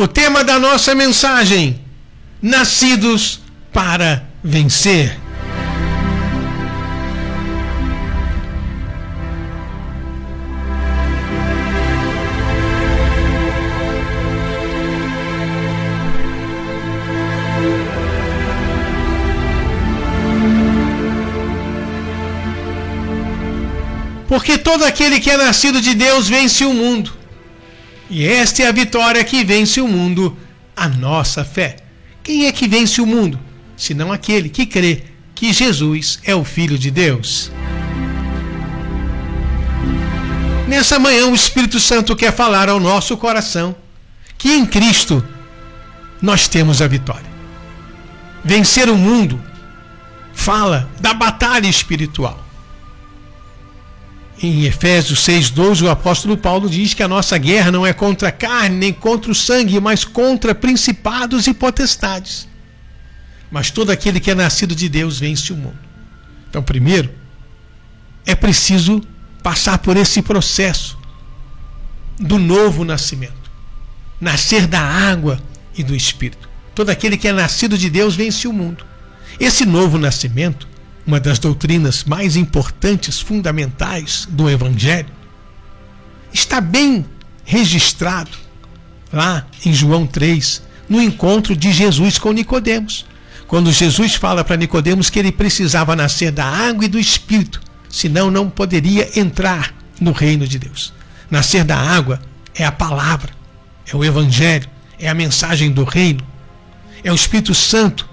O tema da nossa mensagem: Nascidos para vencer. Porque todo aquele que é nascido de Deus vence o mundo. E esta é a vitória que vence o mundo, a nossa fé. Quem é que vence o mundo? Senão aquele que crê que Jesus é o Filho de Deus. Nessa manhã, o Espírito Santo quer falar ao nosso coração que em Cristo nós temos a vitória. Vencer o mundo fala da batalha espiritual. Em Efésios 6,12, o apóstolo Paulo diz que a nossa guerra não é contra a carne nem contra o sangue, mas contra principados e potestades. Mas todo aquele que é nascido de Deus vence o mundo. Então, primeiro, é preciso passar por esse processo do novo nascimento nascer da água e do Espírito. Todo aquele que é nascido de Deus vence o mundo. Esse novo nascimento uma das doutrinas mais importantes, fundamentais do Evangelho, está bem registrado lá em João 3, no encontro de Jesus com Nicodemos. Quando Jesus fala para Nicodemos que ele precisava nascer da água e do espírito, senão não poderia entrar no reino de Deus. Nascer da água é a palavra, é o evangelho, é a mensagem do reino, é o Espírito Santo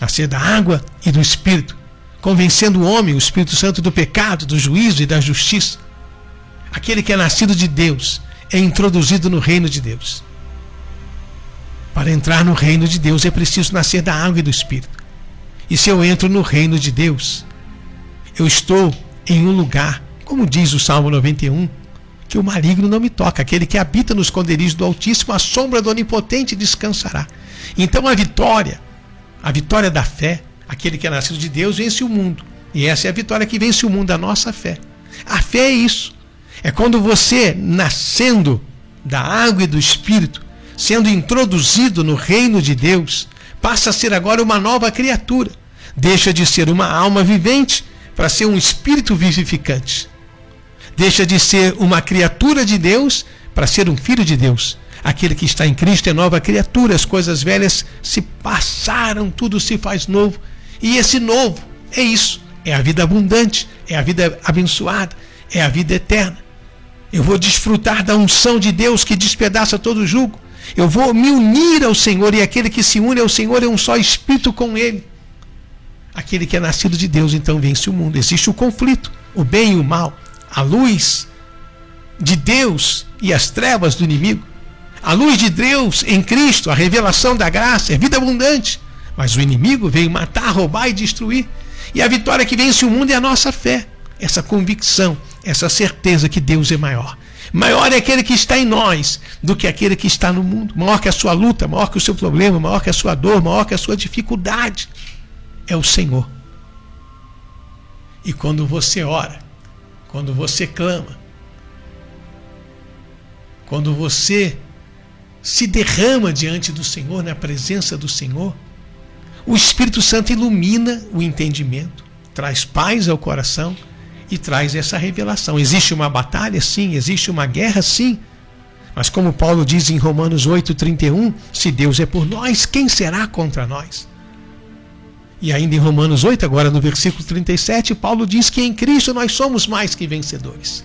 nascer da água e do Espírito, convencendo o homem, o Espírito Santo, do pecado, do juízo e da justiça. Aquele que é nascido de Deus é introduzido no reino de Deus. Para entrar no reino de Deus é preciso nascer da água e do Espírito. E se eu entro no reino de Deus, eu estou em um lugar, como diz o Salmo 91, que o maligno não me toca. Aquele que habita nos esconderijos do Altíssimo, a sombra do Onipotente descansará. Então a vitória a vitória da fé, aquele que é nascido de Deus, vence o mundo. E essa é a vitória que vence o mundo, a nossa fé. A fé é isso. É quando você, nascendo da água e do Espírito, sendo introduzido no reino de Deus, passa a ser agora uma nova criatura. Deixa de ser uma alma vivente para ser um espírito vivificante. Deixa de ser uma criatura de Deus para ser um filho de Deus. Aquele que está em Cristo é nova criatura, as coisas velhas se passaram, tudo se faz novo. E esse novo é isso: é a vida abundante, é a vida abençoada, é a vida eterna. Eu vou desfrutar da unção de Deus que despedaça todo o jugo. Eu vou me unir ao Senhor e aquele que se une ao Senhor é um só espírito com Ele. Aquele que é nascido de Deus então vence o mundo. Existe o conflito, o bem e o mal, a luz de Deus e as trevas do inimigo. A luz de Deus em Cristo, a revelação da graça, é vida abundante. Mas o inimigo veio matar, roubar e destruir. E a vitória que vence o mundo é a nossa fé, essa convicção, essa certeza que Deus é maior. Maior é aquele que está em nós do que aquele que está no mundo. Maior que a sua luta, maior que o seu problema, maior que a sua dor, maior que a sua dificuldade. É o Senhor. E quando você ora, quando você clama, quando você se derrama diante do Senhor, na presença do Senhor, o Espírito Santo ilumina o entendimento, traz paz ao coração e traz essa revelação. Existe uma batalha? Sim. Existe uma guerra? Sim. Mas como Paulo diz em Romanos 8,31, se Deus é por nós, quem será contra nós? E ainda em Romanos 8, agora no versículo 37, Paulo diz que em Cristo nós somos mais que vencedores.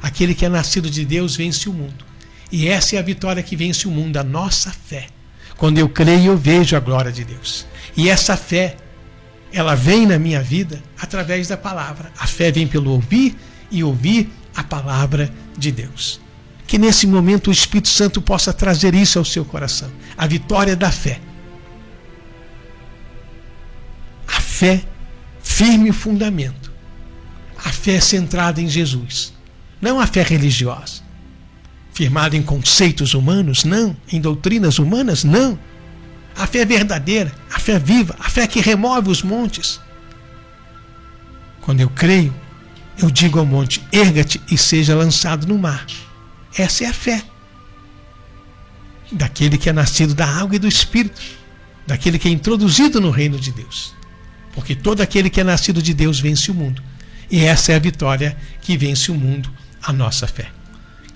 Aquele que é nascido de Deus vence o mundo. E essa é a vitória que vence o mundo, a nossa fé. Quando eu creio, eu vejo a glória de Deus. E essa fé, ela vem na minha vida através da palavra. A fé vem pelo ouvir e ouvir a palavra de Deus. Que nesse momento o Espírito Santo possa trazer isso ao seu coração. A vitória da fé. A fé firme fundamento. A fé centrada em Jesus. Não a fé religiosa firmada em conceitos humanos? Não. Em doutrinas humanas? Não. A fé é verdadeira, a fé é viva, a fé que remove os montes. Quando eu creio, eu digo ao monte: erga-te e seja lançado no mar. Essa é a fé. daquele que é nascido da água e do Espírito, daquele que é introduzido no reino de Deus. Porque todo aquele que é nascido de Deus vence o mundo. E essa é a vitória que vence o mundo, a nossa fé.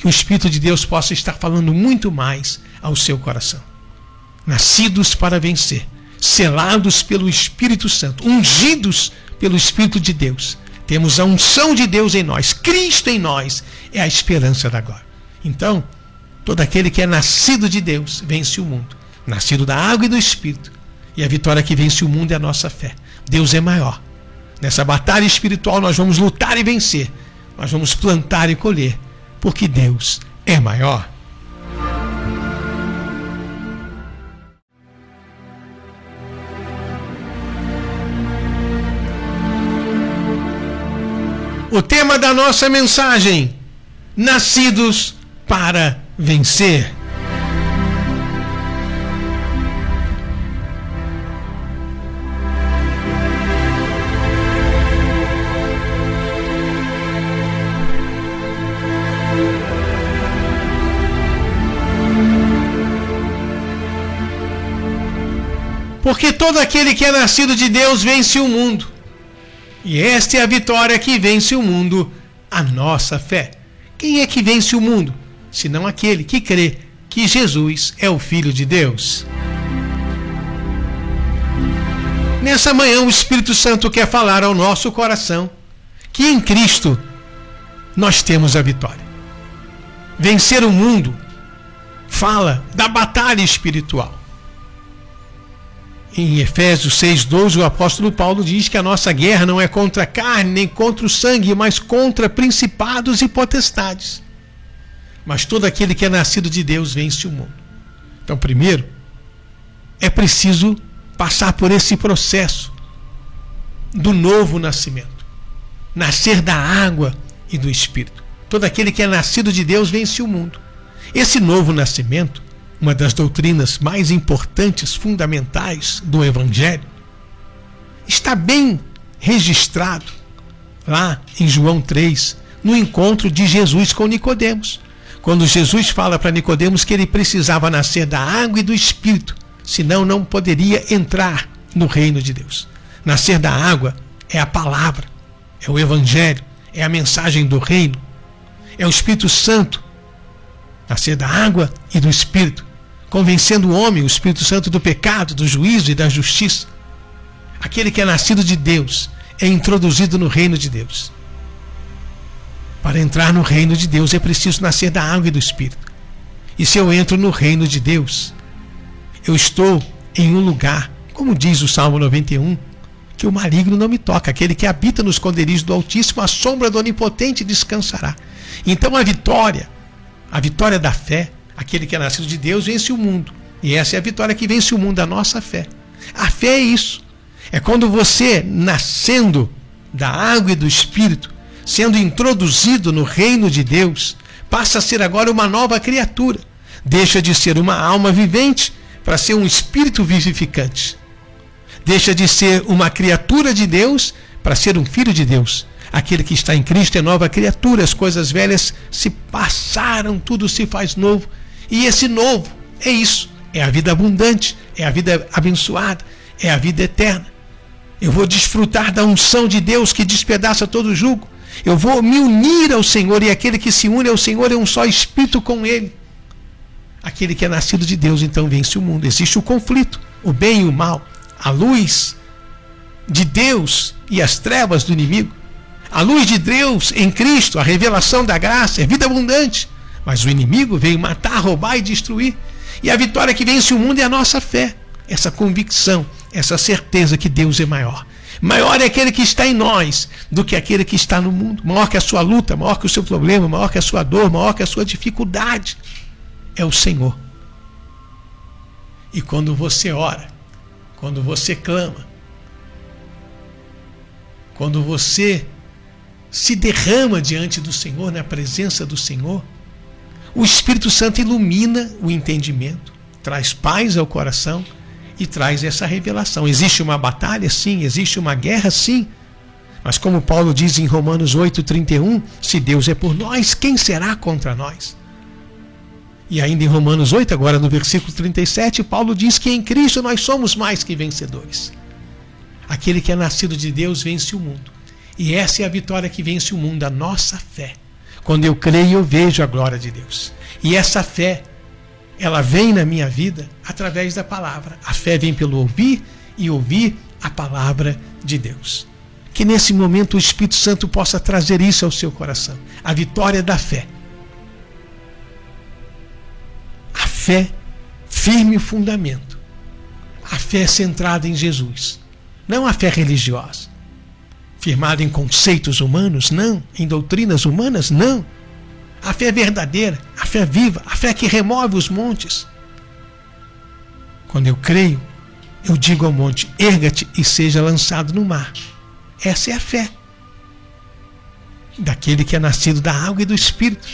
Que o Espírito de Deus possa estar falando muito mais ao seu coração. Nascidos para vencer, selados pelo Espírito Santo, ungidos pelo Espírito de Deus. Temos a unção de Deus em nós, Cristo em nós, é a esperança da glória. Então, todo aquele que é nascido de Deus vence o mundo, nascido da água e do Espírito. E a vitória que vence o mundo é a nossa fé. Deus é maior. Nessa batalha espiritual nós vamos lutar e vencer. Nós vamos plantar e colher, porque Deus é maior. O tema da nossa mensagem: Nascidos para vencer. Porque todo aquele que é nascido de Deus vence o mundo. E esta é a vitória que vence o mundo, a nossa fé. Quem é que vence o mundo? Senão aquele que crê que Jesus é o Filho de Deus. Nessa manhã, o Espírito Santo quer falar ao nosso coração que em Cristo nós temos a vitória. Vencer o mundo fala da batalha espiritual. Em Efésios 6,12, o apóstolo Paulo diz que a nossa guerra não é contra a carne nem contra o sangue, mas contra principados e potestades. Mas todo aquele que é nascido de Deus vence o mundo. Então, primeiro, é preciso passar por esse processo do novo nascimento nascer da água e do Espírito. Todo aquele que é nascido de Deus vence o mundo. Esse novo nascimento uma das doutrinas mais importantes, fundamentais do Evangelho, está bem registrado lá em João 3, no encontro de Jesus com Nicodemos. Quando Jesus fala para Nicodemos que ele precisava nascer da água e do espírito, senão não poderia entrar no reino de Deus. Nascer da água é a palavra, é o evangelho, é a mensagem do reino, é o Espírito Santo. Nascer da água e do espírito convencendo o homem, o Espírito Santo, do pecado, do juízo e da justiça. Aquele que é nascido de Deus é introduzido no reino de Deus. Para entrar no reino de Deus é preciso nascer da água e do Espírito. E se eu entro no reino de Deus, eu estou em um lugar, como diz o Salmo 91, que o maligno não me toca. Aquele que habita nos esconderijos do Altíssimo, a sombra do Onipotente descansará. Então a vitória, a vitória da fé, Aquele que é nascido de Deus vence o mundo. E essa é a vitória que vence o mundo, a nossa fé. A fé é isso. É quando você, nascendo da água e do Espírito, sendo introduzido no reino de Deus, passa a ser agora uma nova criatura. Deixa de ser uma alma vivente para ser um espírito vivificante. Deixa de ser uma criatura de Deus para ser um filho de Deus. Aquele que está em Cristo é nova criatura, as coisas velhas se passaram, tudo se faz novo. E esse novo é isso: é a vida abundante, é a vida abençoada, é a vida eterna. Eu vou desfrutar da unção de Deus que despedaça todo o jugo. Eu vou me unir ao Senhor, e aquele que se une ao Senhor é um só espírito com Ele. Aquele que é nascido de Deus então vence o mundo. Existe o conflito, o bem e o mal, a luz de Deus e as trevas do inimigo. A luz de Deus em Cristo, a revelação da graça, é vida abundante. Mas o inimigo veio matar, roubar e destruir. E a vitória que vence o mundo é a nossa fé, essa convicção, essa certeza que Deus é maior. Maior é aquele que está em nós do que aquele que está no mundo. Maior que a sua luta, maior que o seu problema, maior que a sua dor, maior que a sua dificuldade. É o Senhor. E quando você ora, quando você clama, quando você se derrama diante do Senhor, na presença do Senhor, o Espírito Santo ilumina o entendimento, traz paz ao coração e traz essa revelação. Existe uma batalha? Sim. Existe uma guerra? Sim. Mas como Paulo diz em Romanos 8,31, se Deus é por nós, quem será contra nós? E ainda em Romanos 8, agora no versículo 37, Paulo diz que em Cristo nós somos mais que vencedores. Aquele que é nascido de Deus vence o mundo. E essa é a vitória que vence o mundo, a nossa fé. Quando eu creio, eu vejo a glória de Deus. E essa fé, ela vem na minha vida através da palavra. A fé vem pelo ouvir e ouvir a palavra de Deus. Que nesse momento o Espírito Santo possa trazer isso ao seu coração a vitória da fé. A fé, firme fundamento. A fé centrada em Jesus. Não a fé religiosa, firmada em conceitos humanos, não. Em doutrinas humanas, não. A fé verdadeira, a fé viva, a fé que remove os montes. Quando eu creio, eu digo ao monte: erga-te e seja lançado no mar. Essa é a fé daquele que é nascido da água e do Espírito,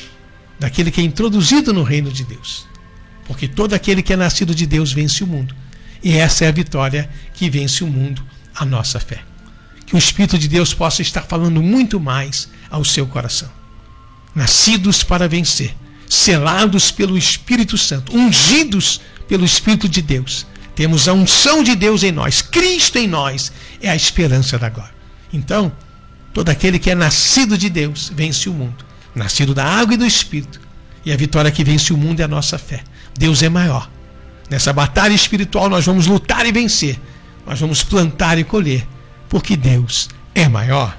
daquele que é introduzido no reino de Deus. Porque todo aquele que é nascido de Deus vence o mundo. E essa é a vitória que vence o mundo, a nossa fé. Que o Espírito de Deus possa estar falando muito mais ao seu coração. Nascidos para vencer, selados pelo Espírito Santo, ungidos pelo Espírito de Deus. Temos a unção de Deus em nós, Cristo em nós é a esperança da glória. Então, todo aquele que é nascido de Deus vence o mundo, nascido da água e do Espírito. E a vitória que vence o mundo é a nossa fé. Deus é maior. Nessa batalha espiritual nós vamos lutar e vencer. Nós vamos plantar e colher, porque Deus é maior.